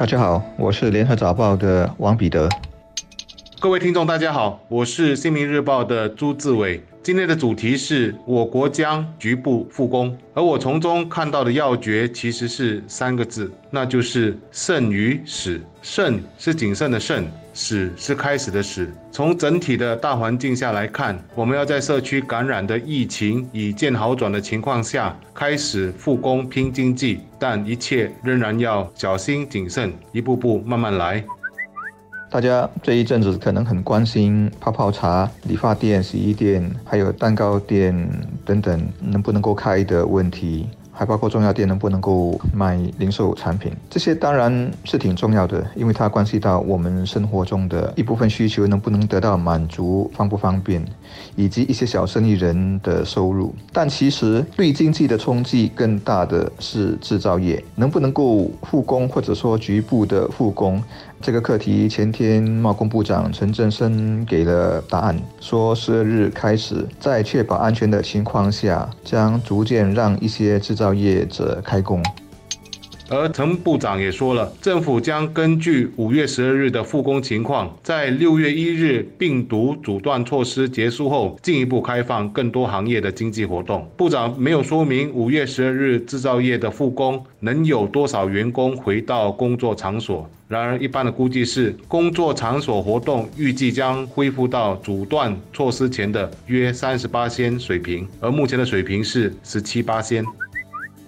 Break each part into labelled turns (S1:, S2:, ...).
S1: 大家好，我是联合早报的王彼得。
S2: 各位听众，大家好，我是新民日报的朱志伟。今天的主题是我国将局部复工，而我从中看到的要诀其实是三个字，那就是慎于始。慎是谨慎的慎，始是开始的始。从整体的大环境下来看，我们要在社区感染的疫情已见好转的情况下，开始复工拼经济，但一切仍然要小心谨慎，一步步慢慢来。
S1: 大家这一阵子可能很关心泡泡茶、理发店、洗衣店，还有蛋糕店等等能不能够开的问题。还包括中药店能不能够卖零售产品，这些当然是挺重要的，因为它关系到我们生活中的一部分需求能不能得到满足，方不方便，以及一些小生意人的收入。但其实对经济的冲击更大的是制造业能不能够复工，或者说局部的复工。这个课题，前天贸工部长陈振声给了答案，说十二日开始，在确保安全的情况下，将逐渐让一些制造业者开工。
S2: 而陈部长也说了，政府将根据五月十二日的复工情况，在六月一日病毒阻断措施结束后，进一步开放更多行业的经济活动。部长没有说明五月十二日制造业的复工能有多少员工回到工作场所。然而，一般的估计是，工作场所活动预计将恢复到阻断措施前的约三十八仙水平，而目前的水平是十七八仙。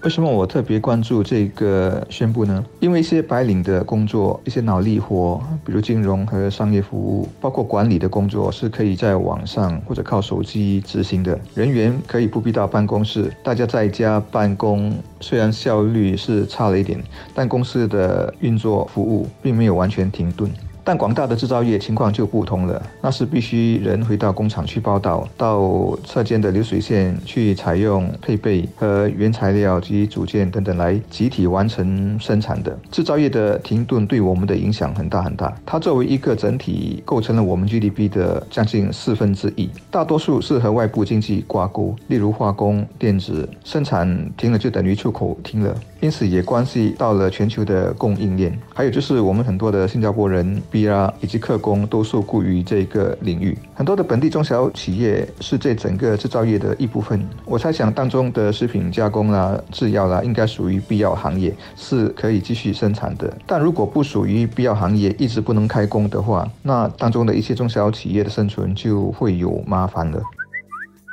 S1: 为什么我特别关注这个宣布呢？因为一些白领的工作，一些脑力活，比如金融和商业服务，包括管理的工作，是可以在网上或者靠手机执行的。人员可以不必到办公室，大家在家办公，虽然效率是差了一点，但公司的运作服务并没有完全停顿。但广大的制造业情况就不同了，那是必须人回到工厂去报道，到车间的流水线去采用配备和原材料及组件等等来集体完成生产的。制造业的停顿对我们的影响很大很大，它作为一个整体，构成了我们 GDP 的将近四分之一，大多数是和外部经济挂钩，例如化工、电子生产停了就等于出口停了。因此也关系到了全球的供应链，还有就是我们很多的新加坡人、BR 以及客工都受雇于这个领域。很多的本地中小企业是这整个制造业的一部分。我猜想当中的食品加工啦、制药啦，应该属于必要行业，是可以继续生产的。但如果不属于必要行业，一直不能开工的话，那当中的一些中小企业的生存就会有麻烦了。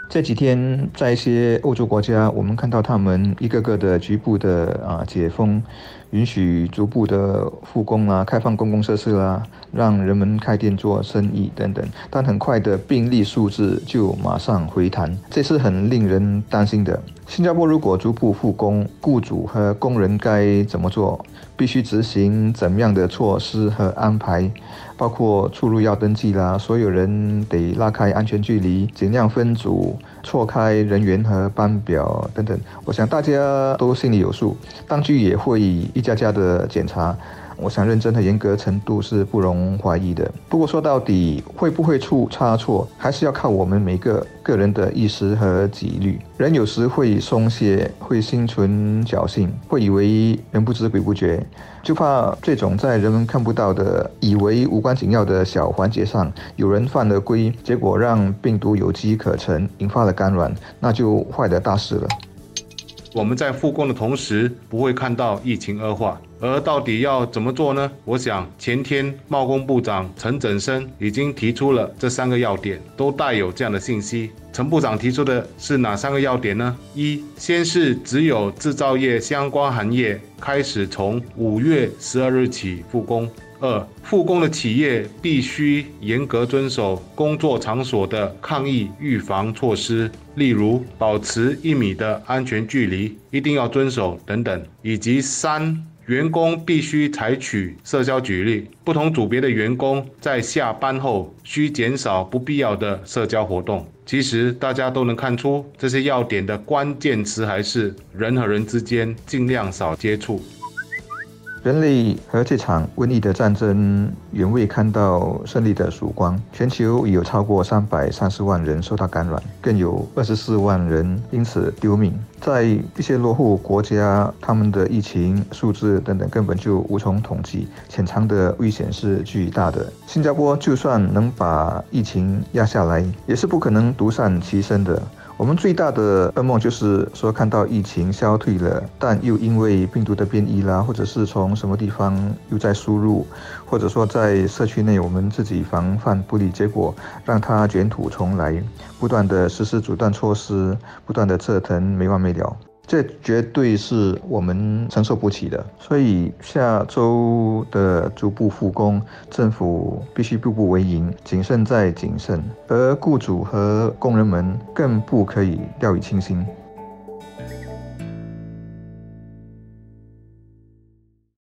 S1: 这几天，在一些欧洲国家，我们看到他们一个个的局部的啊解封，允许逐步的复工啊，开放公共设施啦，让人们开店做生意等等。但很快的病例数字就马上回弹，这是很令人担心的。新加坡如果逐步复工，雇主和工人该怎么做？必须执行怎样的措施和安排？包括出入要登记啦，所有人得拉开安全距离，尽量分组，错开人员和班表等等。我想大家都心里有数，当局也会一家家的检查。我想认真和严格程度是不容怀疑的。不过说到底，会不会出差错，还是要靠我们每个个人的意识和纪律。人有时会松懈，会心存侥幸，会以为人不知鬼不觉，就怕这种在人们看不到的、以为无关紧要的小环节上，有人犯了规，结果让病毒有机可乘，引发了感染，那就坏的大事了。
S2: 我们在复工的同时，不会看到疫情恶化。而到底要怎么做呢？我想前天贸工部长陈振声已经提出了这三个要点，都带有这样的信息。陈部长提出的是哪三个要点呢？一，先是只有制造业相关行业开始从五月十二日起复工。二，复工的企业必须严格遵守工作场所的抗疫预防措施，例如保持一米的安全距离，一定要遵守等等。以及三。员工必须采取社交距离，不同组别的员工在下班后需减少不必要的社交活动。其实大家都能看出，这些要点的关键词还是人和人之间尽量少接触。
S1: 人类和这场瘟疫的战争远未看到胜利的曙光。全球已有超过三百三十万人受到感染，更有二十四万人因此丢命。在一些落后国家，他们的疫情数字等等根本就无从统计，潜藏的危险是巨大的。新加坡就算能把疫情压下来，也是不可能独善其身的。我们最大的噩梦就是说，看到疫情消退了，但又因为病毒的变异啦，或者是从什么地方又在输入，或者说在社区内我们自己防范不力，结果让它卷土重来，不断的实施阻断措施，不断的折腾没完没了。这绝对是我们承受不起的，所以下周的逐步复工，政府必须步步为营，谨慎再谨慎，而雇主和工人们更不可以掉以轻心。